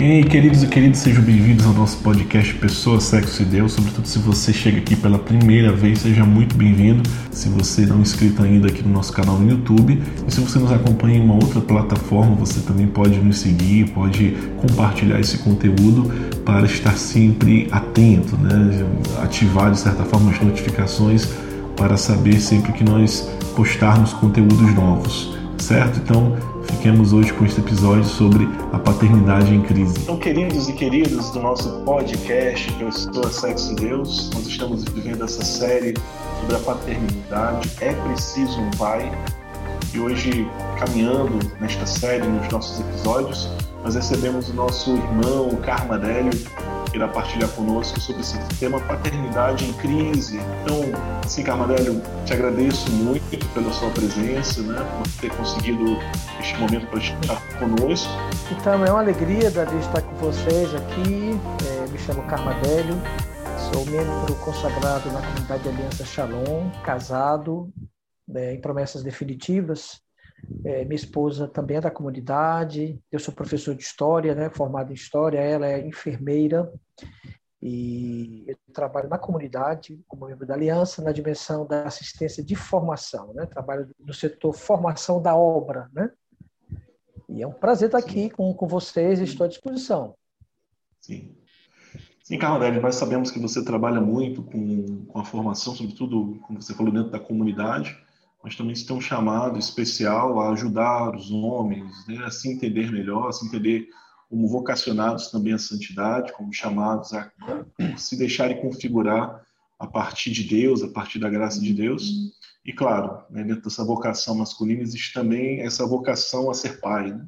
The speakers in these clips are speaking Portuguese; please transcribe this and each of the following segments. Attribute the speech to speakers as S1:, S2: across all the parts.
S1: Ei, queridos e queridas, sejam bem-vindos ao nosso podcast Pessoa, Sexo e Deus. Sobretudo se você chega aqui pela primeira vez, seja muito bem-vindo. Se você não é inscrito ainda aqui no nosso canal no YouTube e se você nos acompanha em uma outra plataforma, você também pode nos seguir, pode compartilhar esse conteúdo para estar sempre atento, né? ativar de certa forma as notificações para saber sempre que nós postarmos conteúdos novos, certo? Então, Fiquemos hoje com este episódio sobre a paternidade em crise.
S2: Então, queridos e queridas do nosso podcast Pessoa, Sexo e Deus, nós estamos vivendo essa série sobre a paternidade. É preciso um pai. E hoje, caminhando nesta série, nos nossos episódios, nós recebemos o nosso irmão Karma Délio, que irá partilhar conosco sobre esse tema paternidade em crise. Então, assim, Carmadélio, te agradeço muito pela sua presença, né, por ter conseguido este momento para estar conosco.
S3: Então, é uma alegria, Davi, estar com vocês aqui. É, me chamo Carmadélio, sou membro consagrado na comunidade Aliança Shalom, casado, né, em promessas definitivas. É, minha esposa também é da comunidade, eu sou professor de história, né, formado em história, ela é enfermeira e eu trabalho na comunidade como membro da aliança na dimensão da assistência de formação, né, trabalho no setor formação da obra, né, e é um prazer estar aqui com, com vocês estou à disposição.
S2: Sim. Sim, Carlos, nós sabemos que você trabalha muito com, com a formação, sobretudo, como você falou, dentro da comunidade mas também se tem um chamado especial a ajudar os homens né, a se entender melhor, a se entender como vocacionados também à santidade, como chamados a se deixarem configurar a partir de Deus, a partir da graça de Deus. E claro, né, dentro dessa vocação masculina existe também essa vocação a ser pai. Né?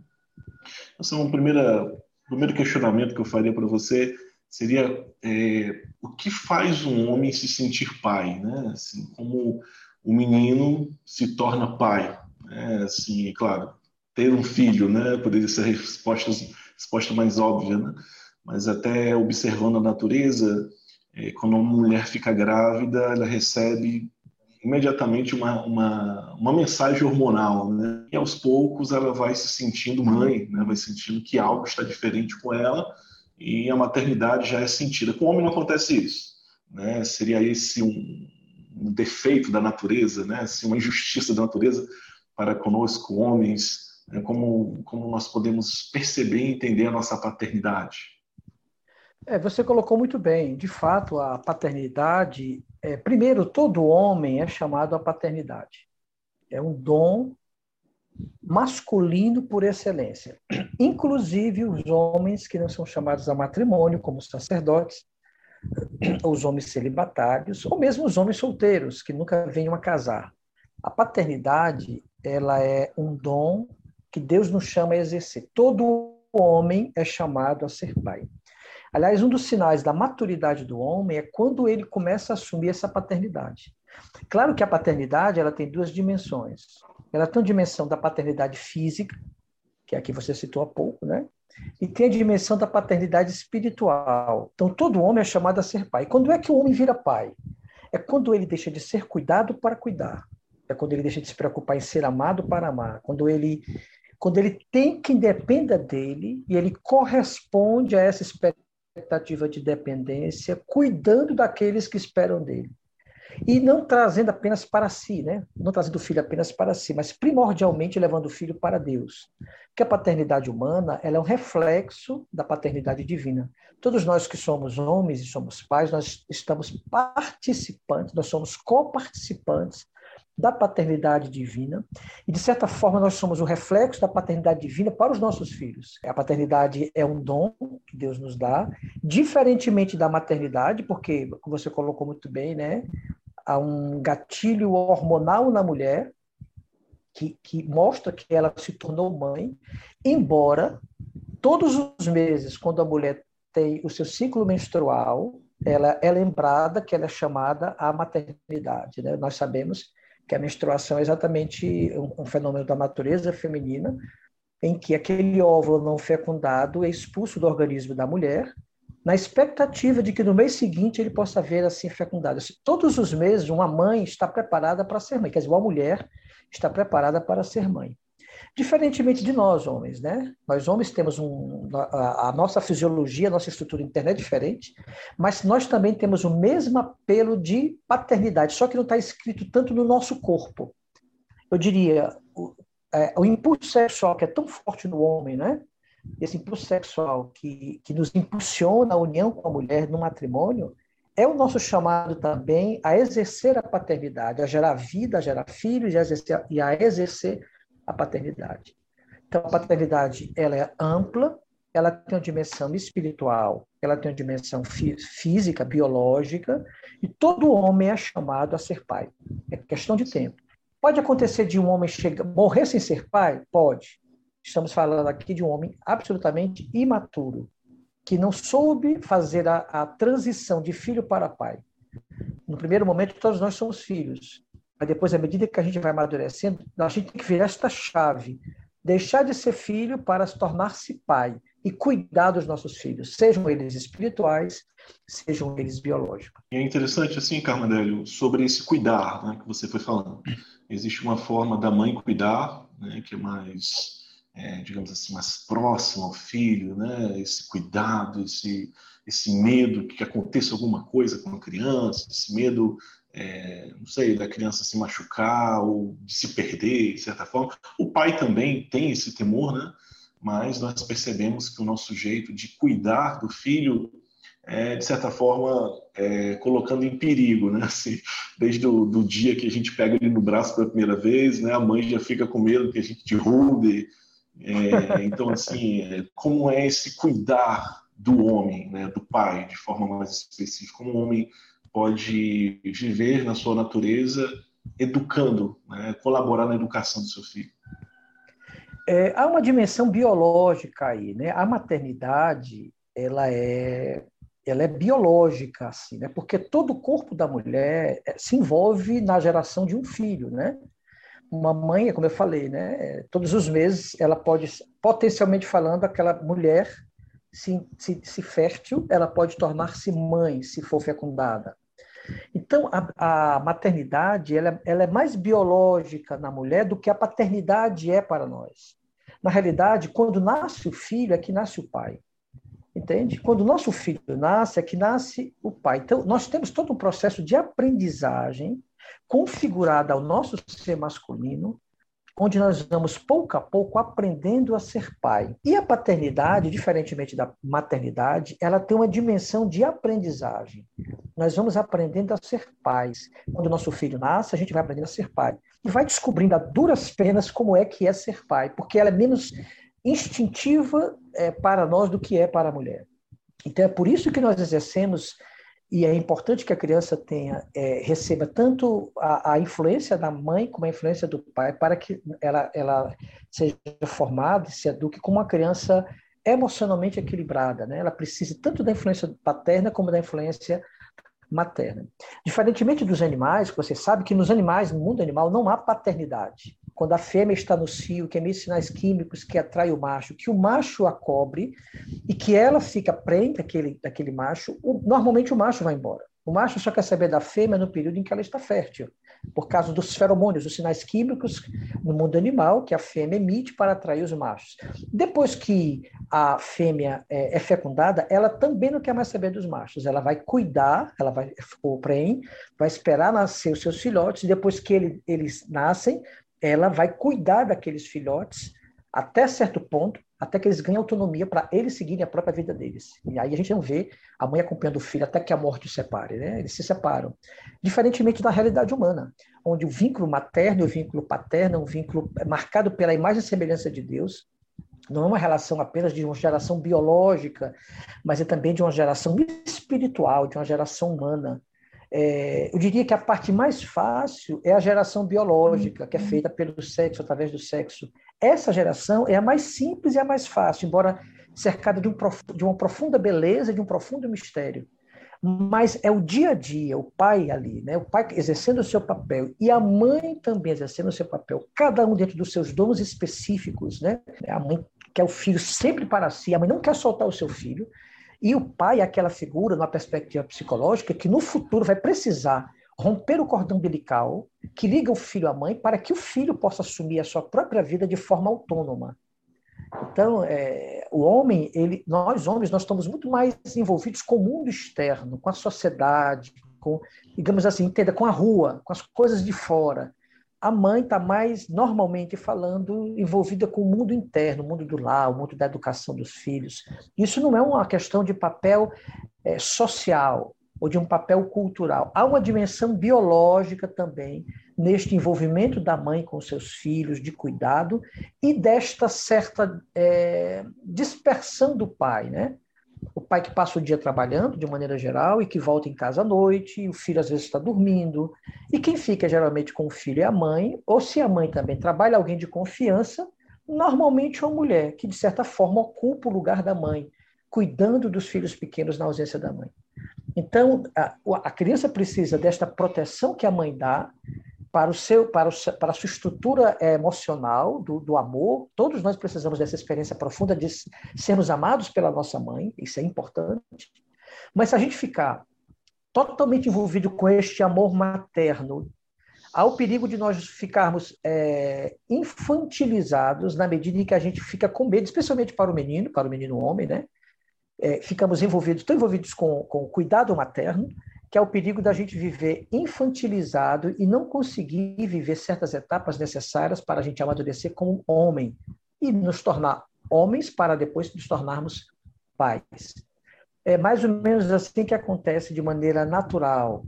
S2: Então, um primeira, primeiro questionamento que eu faria para você seria é, o que faz um homem se sentir pai, né? Assim, como o menino se torna pai. Né? Assim, claro, ter um filho, né? Poderia ser a resposta, resposta mais óbvia, né? Mas até observando a natureza, é, quando uma mulher fica grávida, ela recebe imediatamente uma, uma, uma mensagem hormonal, né? E aos poucos ela vai se sentindo mãe, né? Vai sentindo que algo está diferente com ela e a maternidade já é sentida. Com o homem não acontece isso, né? Seria esse um, um defeito da natureza, né? assim, uma injustiça da natureza para conosco, homens, né? como, como nós podemos perceber e entender a nossa paternidade.
S3: É, você colocou muito bem. De fato, a paternidade, é, primeiro, todo homem é chamado à paternidade. É um dom masculino por excelência. Inclusive os homens que não são chamados a matrimônio, como sacerdotes, os homens celibatários, ou mesmo os homens solteiros, que nunca venham a casar. A paternidade, ela é um dom que Deus nos chama a exercer. Todo homem é chamado a ser pai. Aliás, um dos sinais da maturidade do homem é quando ele começa a assumir essa paternidade. Claro que a paternidade ela tem duas dimensões. Ela tem a dimensão da paternidade física, que é a que você citou há pouco, né? E tem a dimensão da paternidade espiritual. Então, todo homem é chamado a ser pai. Quando é que o homem vira pai? É quando ele deixa de ser cuidado para cuidar. É quando ele deixa de se preocupar em ser amado para amar. Quando ele, quando ele tem quem dependa dele e ele corresponde a essa expectativa de dependência, cuidando daqueles que esperam dele. E não trazendo apenas para si, né? não trazendo o filho apenas para si, mas primordialmente levando o filho para Deus. Porque a paternidade humana ela é um reflexo da paternidade divina. Todos nós que somos homens e somos pais, nós estamos participantes, nós somos coparticipantes da paternidade divina e de certa forma nós somos o reflexo da paternidade divina para os nossos filhos. A paternidade é um dom que Deus nos dá, diferentemente da maternidade, porque como você colocou muito bem, né, há um gatilho hormonal na mulher que, que mostra que ela se tornou mãe, embora todos os meses, quando a mulher tem o seu ciclo menstrual, ela é lembrada que ela é chamada à maternidade. Né? Nós sabemos que a menstruação é exatamente um, um fenômeno da natureza feminina, em que aquele óvulo não fecundado é expulso do organismo da mulher na expectativa de que no mês seguinte ele possa ver assim fecundado. Todos os meses, uma mãe está preparada para ser mãe, quer dizer, uma mulher está preparada para ser mãe. Diferentemente de nós, homens, né? Nós, homens, temos um, a, a, nossa fisiologia, a nossa estrutura interna é diferente, mas nós também temos o mesmo apelo de paternidade, só que não está escrito tanto no nosso corpo. Eu diria, o, é, o impulso sexual que é tão forte no homem, né? Esse impulso sexual que, que nos impulsiona a união com a mulher no matrimônio, é o nosso chamado também a exercer a paternidade, a gerar vida, a gerar filhos e a exercer, e a exercer a paternidade. Então, a paternidade ela é ampla, ela tem uma dimensão espiritual, ela tem uma dimensão física, biológica, e todo homem é chamado a ser pai. É questão de tempo. Pode acontecer de um homem chegar, morrer sem ser pai? Pode. Estamos falando aqui de um homem absolutamente imaturo, que não soube fazer a, a transição de filho para pai. No primeiro momento, todos nós somos filhos. Mas depois, à medida que a gente vai amadurecendo, a gente tem que virar esta chave. Deixar de ser filho para se tornar-se pai e cuidar dos nossos filhos, sejam eles espirituais, sejam eles biológicos.
S2: É interessante, assim, Carmadélio, sobre esse cuidar né, que você foi falando. Existe uma forma da mãe cuidar, né, que é mais, é, digamos assim, mais próxima ao filho, né, esse cuidado, esse, esse medo que aconteça alguma coisa com a criança, esse medo é, não sei, da criança se machucar ou de se perder, de certa forma. O pai também tem esse temor, né? Mas nós percebemos que o nosso jeito de cuidar do filho é, de certa forma, é, colocando em perigo, né? Assim, desde o do dia que a gente pega ele no braço pela primeira vez, né? A mãe já fica com medo que a gente derrube. É, então, assim, é, como é esse cuidar do homem, né? Do pai, de forma mais específica, como o homem pode viver na sua natureza educando, né? colaborar na educação do seu filho.
S3: É, há uma dimensão biológica aí, né? A maternidade, ela é, ela é biológica, assim, né? Porque todo o corpo da mulher é, se envolve na geração de um filho, né? Uma mãe, como eu falei, né? Todos os meses ela pode, potencialmente falando, aquela mulher se, se, se fértil, ela pode tornar-se mãe se for fecundada. Então, a, a maternidade ela, ela, é mais biológica na mulher do que a paternidade é para nós. Na realidade, quando nasce o filho, é que nasce o pai. Entende? Quando o nosso filho nasce, é que nasce o pai. Então, nós temos todo um processo de aprendizagem configurado ao nosso ser masculino, onde nós vamos pouco a pouco aprendendo a ser pai. E a paternidade, diferentemente da maternidade, ela tem uma dimensão de aprendizagem. Nós vamos aprendendo a ser pais. Quando o nosso filho nasce, a gente vai aprendendo a ser pai. E vai descobrindo a duras penas como é que é ser pai, porque ela é menos instintiva é, para nós do que é para a mulher. Então é por isso que nós exercemos e é importante que a criança tenha é, receba tanto a, a, influência da mãe como a influência do pai para que ela, ela seja formada e se eduque como uma criança emocionalmente equilibrada, né? Ela precisa tanto da influência paterna como da influência materna. Diferentemente dos animais, você sabe que nos animais, no mundo animal, não há paternidade quando a fêmea está no cio, que emite sinais químicos que atrai o macho, que o macho a cobre e que ela fica prenda daquele, daquele macho, o, normalmente o macho vai embora. O macho só quer saber da fêmea no período em que ela está fértil, por causa dos feromônios, os sinais químicos no mundo animal que a fêmea emite para atrair os machos. Depois que a fêmea é, é fecundada, ela também não quer mais saber dos machos. Ela vai cuidar, ela vai o preen, vai esperar nascer os seus filhotes. Depois que ele, eles nascem, ela vai cuidar daqueles filhotes até certo ponto, até que eles ganhem autonomia para eles seguirem a própria vida deles. E aí a gente não vê a mãe acompanhando o filho até que a morte os separe, né? Eles se separam. Diferentemente da realidade humana, onde o vínculo materno e o vínculo paterno é um vínculo marcado pela imagem e semelhança de Deus, não é uma relação apenas de uma geração biológica, mas é também de uma geração espiritual, de uma geração humana. É, eu diria que a parte mais fácil é a geração biológica, que é feita pelo sexo, através do sexo. Essa geração é a mais simples e a mais fácil, embora cercada de, um, de uma profunda beleza, de um profundo mistério. Mas é o dia a dia, o pai ali, né? o pai exercendo o seu papel e a mãe também exercendo o seu papel, cada um dentro dos seus dons específicos. Né? A mãe quer o filho sempre para si, a mãe não quer soltar o seu filho, e o pai é aquela figura, numa perspectiva psicológica, que no futuro vai precisar romper o cordão umbilical que liga o filho à mãe para que o filho possa assumir a sua própria vida de forma autônoma. Então, é, o homem, ele, nós homens, nós estamos muito mais envolvidos com o mundo externo, com a sociedade, com, digamos assim, entenda, com a rua, com as coisas de fora. A mãe está mais, normalmente falando, envolvida com o mundo interno, o mundo do lar, o mundo da educação dos filhos. Isso não é uma questão de papel é, social, ou de um papel cultural. Há uma dimensão biológica também neste envolvimento da mãe com seus filhos, de cuidado, e desta certa é, dispersão do pai, né? O pai que passa o dia trabalhando, de maneira geral, e que volta em casa à noite, o filho às vezes está dormindo. E quem fica geralmente com o filho é a mãe, ou se a mãe também trabalha, alguém de confiança, normalmente uma mulher, que de certa forma ocupa o lugar da mãe, cuidando dos filhos pequenos na ausência da mãe. Então, a, a criança precisa desta proteção que a mãe dá para, o seu, para, o, para a sua estrutura é, emocional, do, do amor. Todos nós precisamos dessa experiência profunda de sermos amados pela nossa mãe, isso é importante. Mas se a gente ficar totalmente envolvido com este amor materno, há o perigo de nós ficarmos é, infantilizados na medida em que a gente fica com medo, especialmente para o menino, para o menino homem, né? é, ficamos envolvidos, tão envolvidos com, com o cuidado materno, que é o perigo da gente viver infantilizado e não conseguir viver certas etapas necessárias para a gente amadurecer como homem e nos tornar homens para depois nos tornarmos pais. É mais ou menos assim que acontece de maneira natural,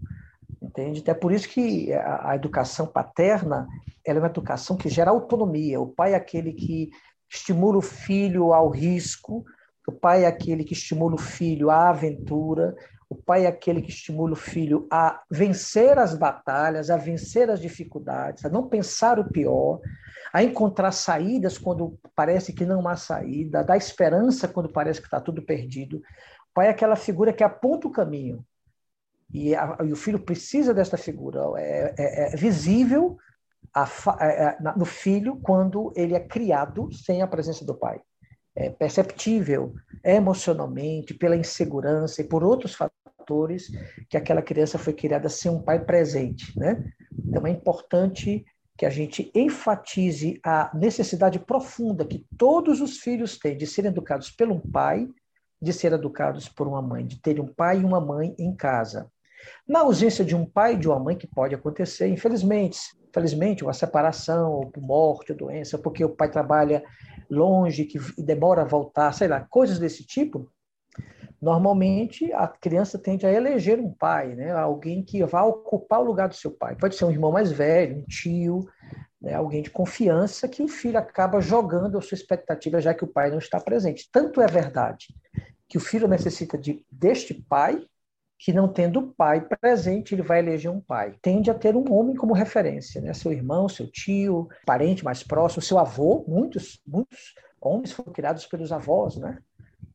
S3: entende? Até por isso que a, a educação paterna é uma educação que gera autonomia. O pai é aquele que estimula o filho ao risco, o pai é aquele que estimula o filho à aventura, o pai é aquele que estimula o filho a vencer as batalhas, a vencer as dificuldades, a não pensar o pior, a encontrar saídas quando parece que não há saída, a dar esperança quando parece que está tudo perdido. O pai é aquela figura que aponta o caminho. E, a, e o filho precisa desta figura. É, é, é visível a, é, é, no filho quando ele é criado sem a presença do pai é, perceptível emocionalmente, pela insegurança e por outros fatores que aquela criança foi criada sem um pai presente. Né? Então é importante que a gente enfatize a necessidade profunda que todos os filhos têm de serem educados pelo pai, de ser educados por uma mãe, de ter um pai e uma mãe em casa. Na ausência de um pai e de uma mãe, que pode acontecer, infelizmente, infelizmente, uma separação, ou morte, ou doença, porque o pai trabalha longe, que demora a voltar, sei lá, coisas desse tipo, normalmente a criança tende a eleger um pai, né? alguém que vai ocupar o lugar do seu pai. Pode ser um irmão mais velho, um tio, né? alguém de confiança que o filho acaba jogando a sua expectativa, já que o pai não está presente. Tanto é verdade que o filho necessita de, deste pai que não tendo o pai presente, ele vai eleger um pai. Tende a ter um homem como referência, né? Seu irmão, seu tio, parente mais próximo, seu avô, muitos, muitos homens foram criados pelos avós, né?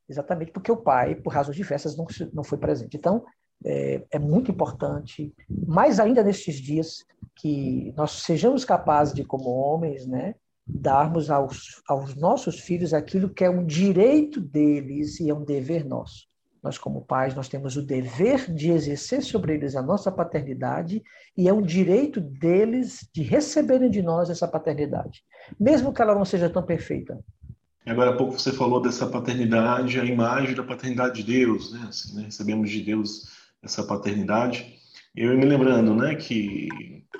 S3: Exatamente porque o pai, por razões diversas, não, não foi presente. Então, é, é muito importante, mais ainda nestes dias, que nós sejamos capazes de, como homens, né, darmos aos, aos nossos filhos aquilo que é um direito deles e é um dever nosso. Nós, como pais, nós temos o dever de exercer sobre eles a nossa paternidade e é um direito deles de receberem de nós essa paternidade, mesmo que ela não seja tão perfeita.
S2: Agora há pouco você falou dessa paternidade, a imagem da paternidade de Deus, né? Assim, né? Recebemos de Deus essa paternidade. Eu me lembrando, né, que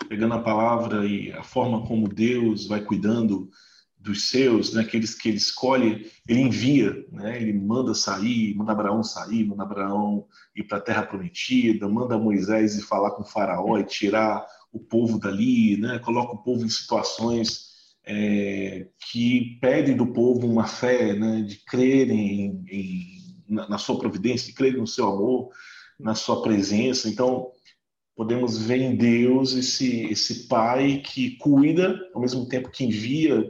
S2: pegando a palavra e a forma como Deus vai cuidando dos seus, né, aqueles que ele escolhe, ele envia, né, ele manda sair, manda Abraão sair, manda Abraão ir para a terra prometida, manda Moisés ir falar com o faraó e tirar o povo dali, né, coloca o povo em situações é, que pedem do povo uma fé, né, de crerem em, em, na, na sua providência, de crerem no seu amor, na sua presença. Então, podemos ver em Deus esse, esse pai que cuida, ao mesmo tempo que envia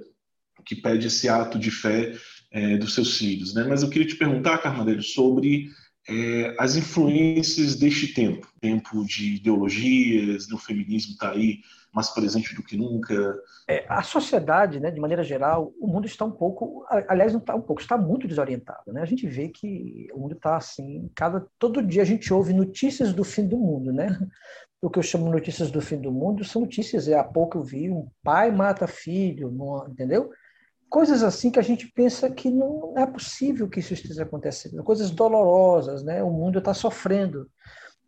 S2: que pede esse ato de fé é, dos seus filhos. Né? Mas eu queria te perguntar, Carmadeiro, sobre é, as influências deste tempo, tempo de ideologias, né? o feminismo está aí mais presente do que nunca?
S3: É, a sociedade, né, de maneira geral, o mundo está um pouco, aliás, não está um pouco, está muito desorientado. Né? A gente vê que o mundo está assim, cada todo dia a gente ouve notícias do fim do mundo, né? O que eu chamo notícias do fim do mundo são notícias. É, há pouco eu vi um pai mata filho, entendeu? Coisas assim que a gente pensa que não é possível que isso esteja acontecendo. Coisas dolorosas, né? O mundo está sofrendo.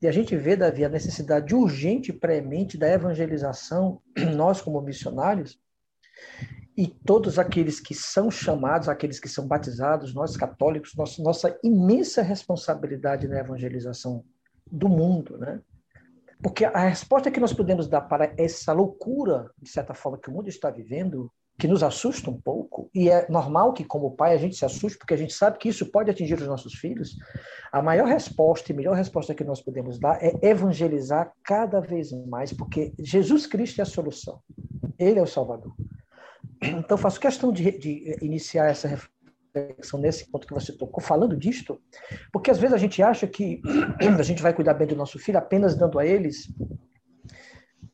S3: E a gente vê, Davi, a necessidade urgente e premente da evangelização, nós como missionários, e todos aqueles que são chamados, aqueles que são batizados, nós católicos, nossa, nossa imensa responsabilidade na evangelização do mundo, né? Porque a resposta que nós podemos dar para essa loucura, de certa forma, que o mundo está vivendo, que nos assusta um pouco, e é normal que, como pai, a gente se assuste, porque a gente sabe que isso pode atingir os nossos filhos, a maior resposta e melhor resposta que nós podemos dar é evangelizar cada vez mais, porque Jesus Cristo é a solução. Ele é o Salvador. Então, faço questão de, de iniciar essa reflexão nesse ponto que você tocou, falando disto, porque às vezes a gente acha que a gente vai cuidar bem do nosso filho apenas dando a eles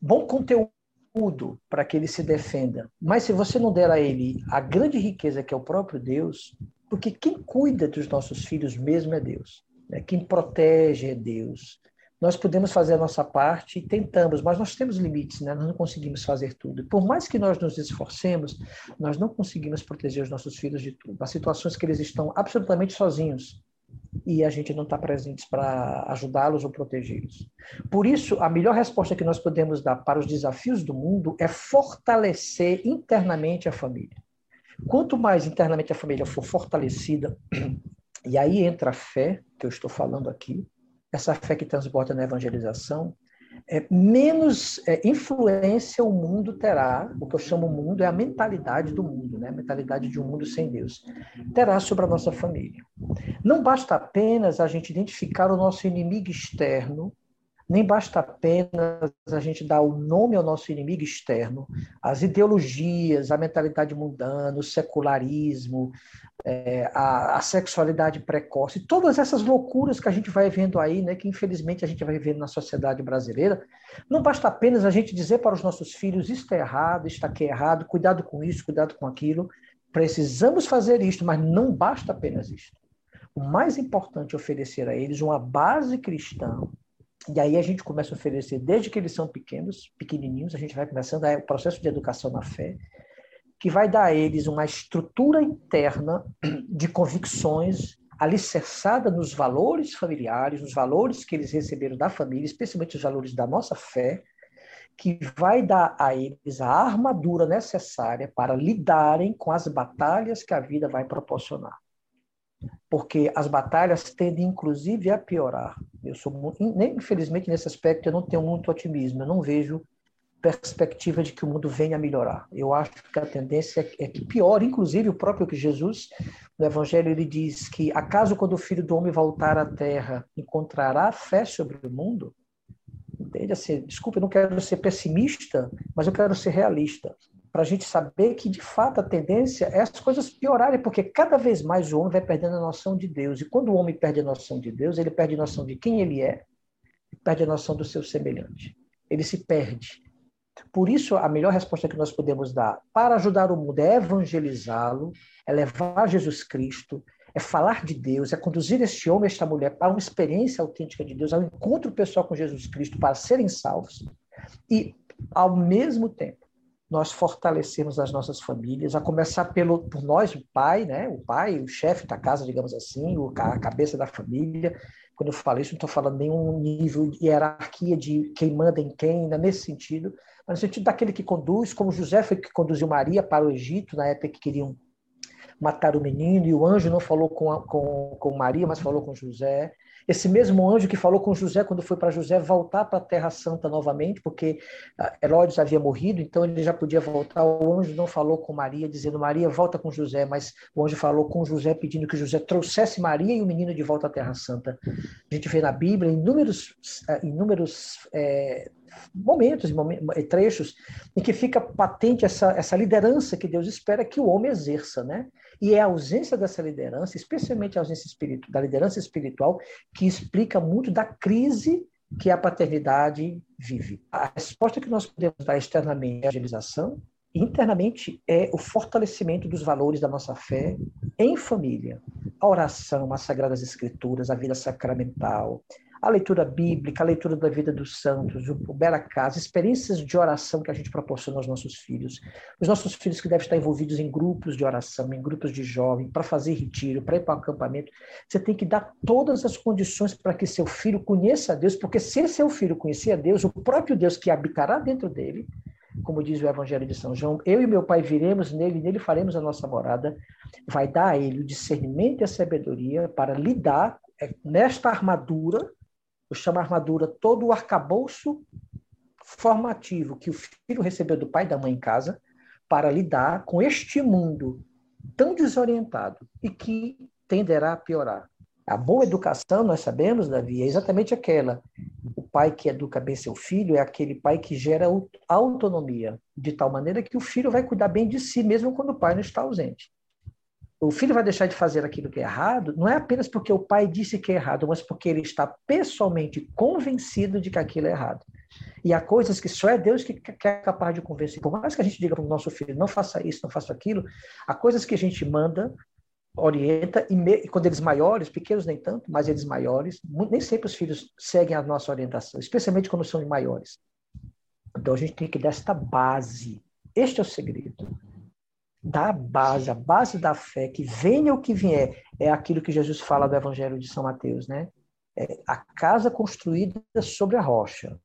S3: bom conteúdo escudo para que ele se defenda. Mas se você não der a ele a grande riqueza que é o próprio Deus, porque quem cuida dos nossos filhos mesmo é Deus, né? quem protege é Deus. Nós podemos fazer a nossa parte e tentamos, mas nós temos limites, né? nós não conseguimos fazer tudo. Por mais que nós nos esforcemos, nós não conseguimos proteger os nossos filhos de tudo. Há situações que eles estão absolutamente sozinhos e a gente não está presente para ajudá-los ou protegê-los. Por isso, a melhor resposta que nós podemos dar para os desafios do mundo é fortalecer internamente a família. Quanto mais internamente a família for fortalecida, e aí entra a fé, que eu estou falando aqui, essa fé que transborda na evangelização, é, menos é, influência o mundo terá, o que eu chamo mundo é a mentalidade do mundo, né? a mentalidade de um mundo sem Deus, terá sobre a nossa família. Não basta apenas a gente identificar o nosso inimigo externo nem basta apenas a gente dar o nome ao nosso inimigo externo, as ideologias, a mentalidade mundana, o secularismo, é, a, a, sexualidade precoce, todas essas loucuras que a gente vai vendo aí, né, que infelizmente a gente vai vendo na sociedade brasileira, não basta apenas a gente dizer para os nossos filhos isto é errado, isto aqui é errado, cuidado com isso, cuidado com aquilo. Precisamos fazer isto, mas não basta apenas isto. O mais importante é oferecer a eles uma base cristã e aí a gente começa a oferecer, desde que eles são pequenos, pequenininhos, a gente vai começando o processo de educação na fé, que vai dar a eles uma estrutura interna de convicções alicerçada nos valores familiares, nos valores que eles receberam da família, especialmente os valores da nossa fé, que vai dar a eles a armadura necessária para lidarem com as batalhas que a vida vai proporcionar porque as batalhas tendem inclusive a piorar. Eu sou infelizmente nesse aspecto eu não tenho muito otimismo, eu não vejo perspectiva de que o mundo venha a melhorar. Eu acho que a tendência é que pior, inclusive o próprio que Jesus no evangelho ele diz que acaso quando o filho do homem voltar à terra encontrará fé sobre o mundo? Entende? Assim, desculpa, eu não quero ser pessimista, mas eu quero ser realista para a gente saber que, de fato, a tendência é as coisas piorarem, porque cada vez mais o homem vai perdendo a noção de Deus. E quando o homem perde a noção de Deus, ele perde a noção de quem ele é, perde a noção do seu semelhante. Ele se perde. Por isso, a melhor resposta que nós podemos dar para ajudar o mundo é evangelizá-lo, é levar Jesus Cristo, é falar de Deus, é conduzir este homem, esta mulher para uma experiência autêntica de Deus, ao encontro pessoal com Jesus Cristo para serem salvos. E, ao mesmo tempo, nós fortalecemos as nossas famílias, a começar pelo, por nós, o pai, né? o pai, o chefe da casa, digamos assim, a cabeça da família. Quando eu falo isso, não estou falando nenhum nível de hierarquia de quem manda em quem, nesse sentido, mas no sentido daquele que conduz, como José foi que conduziu Maria para o Egito, na época que queriam matar o menino, e o anjo não falou com, a, com, com Maria, mas falou com José. Esse mesmo anjo que falou com José quando foi para José voltar para a Terra Santa novamente, porque ah, Herodes havia morrido, então ele já podia voltar. O anjo não falou com Maria, dizendo Maria volta com José, mas o anjo falou com José, pedindo que José trouxesse Maria e o menino de volta à Terra Santa. A gente vê na Bíblia inúmeros, ah, inúmeros é, momentos, trechos, em que fica patente essa, essa liderança que Deus espera que o homem exerça, né? E é a ausência dessa liderança, especialmente a ausência da liderança espiritual, que explica muito da crise que a paternidade vive. A resposta que nós podemos dar externamente é a evangelização, internamente é o fortalecimento dos valores da nossa fé em família. A oração, as sagradas escrituras, a vida sacramental, a leitura bíblica, a leitura da vida dos santos, o Bela Casa, experiências de oração que a gente proporciona aos nossos filhos. Os nossos filhos que devem estar envolvidos em grupos de oração, em grupos de jovens, para fazer retiro, para ir para o acampamento. Você tem que dar todas as condições para que seu filho conheça a Deus, porque se seu filho conhecer a Deus, o próprio Deus que habitará dentro dele, como diz o Evangelho de São João, eu e meu Pai viremos nele, nele faremos a nossa morada, vai dar a ele o discernimento e a sabedoria para lidar é, nesta armadura eu chamo armadura todo o arcabouço formativo que o filho recebeu do pai e da mãe em casa para lidar com este mundo tão desorientado e que tenderá a piorar. A boa educação, nós sabemos, Davi, é exatamente aquela. O pai que educa bem seu filho é aquele pai que gera autonomia, de tal maneira que o filho vai cuidar bem de si, mesmo quando o pai não está ausente o filho vai deixar de fazer aquilo que é errado, não é apenas porque o pai disse que é errado, mas porque ele está pessoalmente convencido de que aquilo é errado. E há coisas que só é Deus que, é capaz de convencer. Por mais que a gente diga para o nosso filho, não faça isso, não faça aquilo, há coisas que a gente manda, orienta, e, me, e quando eles maiores, pequenos nem tanto, mas eles maiores, nem sempre os filhos seguem a nossa orientação, especialmente quando são maiores. Então a gente tem que dar esta base. Este é o segredo da base, a base da fé, que venha o que vier, é aquilo que Jesus fala do Evangelho de São Mateus, né? É a casa construída sobre a rocha.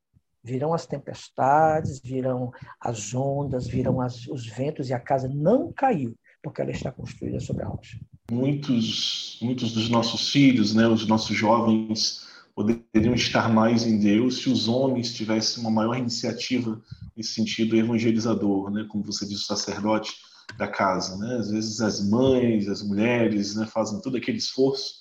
S3: Virão as tempestades, virão as ondas, virão as, os ventos, e a casa não caiu, porque ela está construída sobre a rocha.
S2: Muitos, muitos dos nossos filhos, né, os nossos jovens, poderiam estar mais em Deus se os homens tivessem uma maior iniciativa nesse sentido evangelizador, né, como você disse, o sacerdote da casa, né? Às vezes as mães, as mulheres, né, fazem todo aquele esforço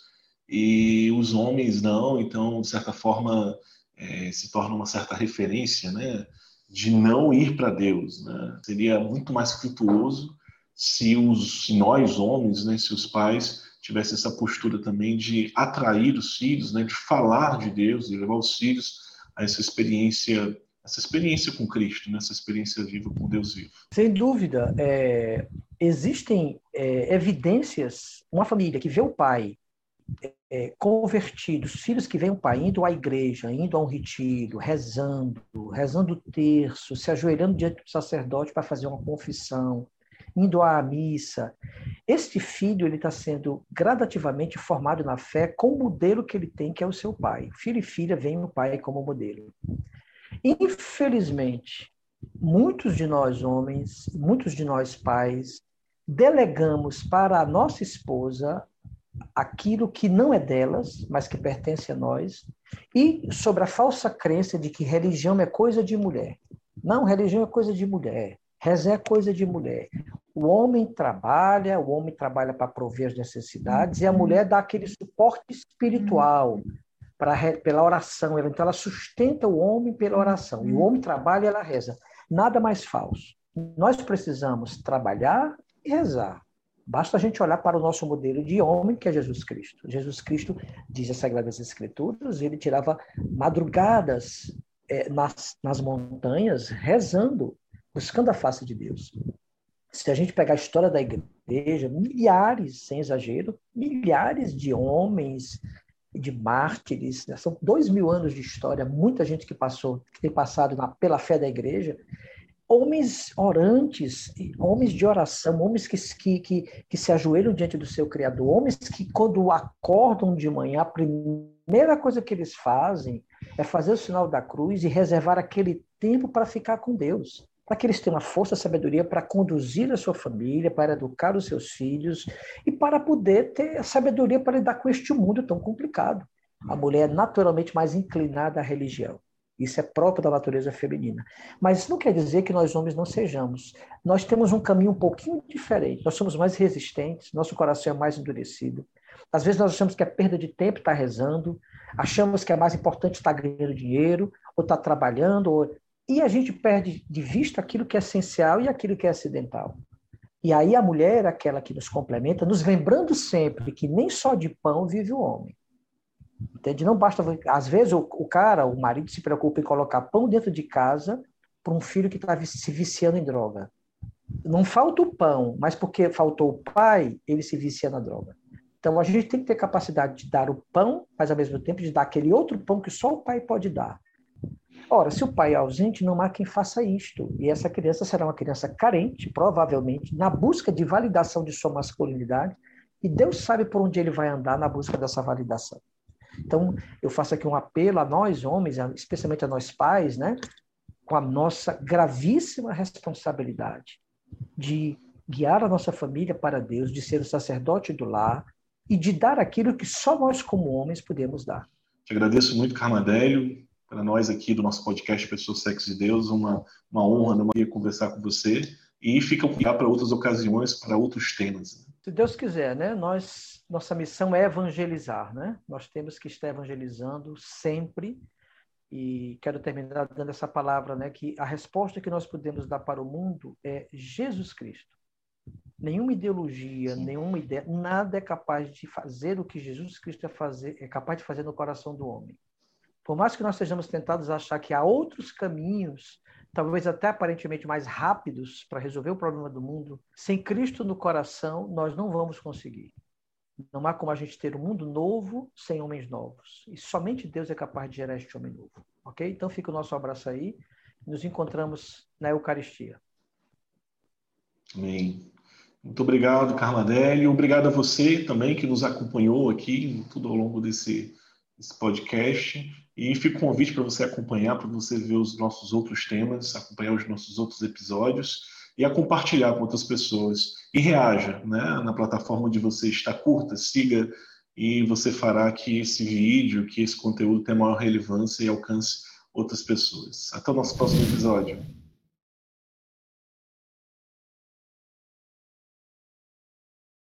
S2: e os homens não, então de certa forma é, se torna uma certa referência, né, de não ir para Deus, né? Seria muito mais frutuoso se os se nós homens, né, se os pais tivessem essa postura também de atrair os filhos, né, de falar de Deus, de levar os filhos a essa experiência essa experiência com Cristo, né? essa experiência viva com Deus vivo.
S3: Sem dúvida, é, existem é, evidências, uma família que vê o pai é, convertido, os filhos que veem o pai indo à igreja, indo a um retiro, rezando, rezando o terço, se ajoelhando diante do sacerdote para fazer uma confissão, indo à missa. Este filho ele está sendo gradativamente formado na fé com o modelo que ele tem, que é o seu pai. Filho e filha veem o pai como modelo. Infelizmente, muitos de nós homens, muitos de nós pais, delegamos para a nossa esposa aquilo que não é delas, mas que pertence a nós, e sobre a falsa crença de que religião é coisa de mulher. Não, religião é coisa de mulher. Rezar é coisa de mulher. O homem trabalha, o homem trabalha para prover as necessidades, e a mulher dá aquele suporte espiritual, pra, pela oração. Então, ela sustenta o homem pela oração. E o homem trabalha e ela reza. Nada mais falso. Nós precisamos trabalhar e rezar. Basta a gente olhar para o nosso modelo de homem, que é Jesus Cristo. Jesus Cristo, diz as Sagradas Escrituras, ele tirava madrugadas é, nas, nas montanhas, rezando, buscando a face de Deus. Se a gente pegar a história da igreja, milhares, sem exagero, milhares de homens, de mártires, né? são dois mil anos de história, muita gente que passou, que tem passado na, pela fé da igreja, homens orantes, homens de oração, homens que, que, que, que se ajoelham diante do seu Criador, homens que quando acordam de manhã, a primeira coisa que eles fazem é fazer o sinal da cruz e reservar aquele tempo para ficar com Deus para que eles tenham a força a sabedoria para conduzir a sua família, para educar os seus filhos e para poder ter a sabedoria para lidar com este mundo tão complicado. A mulher é naturalmente mais inclinada à religião. Isso é próprio da natureza feminina. Mas isso não quer dizer que nós homens não sejamos. Nós temos um caminho um pouquinho diferente. Nós somos mais resistentes, nosso coração é mais endurecido. Às vezes nós achamos que é perda de tempo estar rezando, achamos que é mais importante estar ganhando dinheiro, ou estar trabalhando, ou e a gente perde de vista aquilo que é essencial e aquilo que é acidental. E aí a mulher é aquela que nos complementa, nos lembrando sempre que nem só de pão vive o homem. Entende? Não basta. Às vezes o, o cara, o marido, se preocupa em colocar pão dentro de casa para um filho que está se viciando em droga. Não falta o pão, mas porque faltou o pai, ele se vicia na droga. Então a gente tem que ter capacidade de dar o pão, mas ao mesmo tempo de dar aquele outro pão que só o pai pode dar. Ora, se o pai é ausente, não há quem faça isto. E essa criança será uma criança carente, provavelmente, na busca de validação de sua masculinidade, e Deus sabe por onde ele vai andar na busca dessa validação. Então, eu faço aqui um apelo a nós, homens, especialmente a nós pais, né, com a nossa gravíssima responsabilidade de guiar a nossa família para Deus, de ser o sacerdote do lar e de dar aquilo que só nós, como homens, podemos dar.
S2: Te agradeço muito, Carmadélio para nós aqui do nosso podcast Pessoas, Sexo e Deus, uma, uma honra, uma conversar com você e fica para outras ocasiões, para outros temas.
S3: Se Deus quiser, né? Nós, nossa missão é evangelizar, né? Nós temos que estar evangelizando sempre e quero terminar dando essa palavra, né? Que a resposta que nós podemos dar para o mundo é Jesus Cristo. Nenhuma ideologia, Sim. nenhuma ideia, nada é capaz de fazer o que Jesus Cristo é, fazer, é capaz de fazer no coração do homem. Por mais que nós sejamos tentados a achar que há outros caminhos, talvez até aparentemente mais rápidos, para resolver o problema do mundo, sem Cristo no coração, nós não vamos conseguir. Não há como a gente ter um mundo novo sem homens novos. E somente Deus é capaz de gerar este homem novo. Ok? Então fica o nosso abraço aí. Nos encontramos na Eucaristia.
S2: Amém. Muito obrigado, Carla Adélio. Obrigado a você também que nos acompanhou aqui tudo ao longo desse, desse podcast. E fica o convite para você acompanhar, para você ver os nossos outros temas, acompanhar os nossos outros episódios e a compartilhar com outras pessoas. E reaja né, na plataforma onde você está, curta, siga, e você fará que esse vídeo, que esse conteúdo tenha maior relevância e alcance outras pessoas. Até o nosso próximo episódio.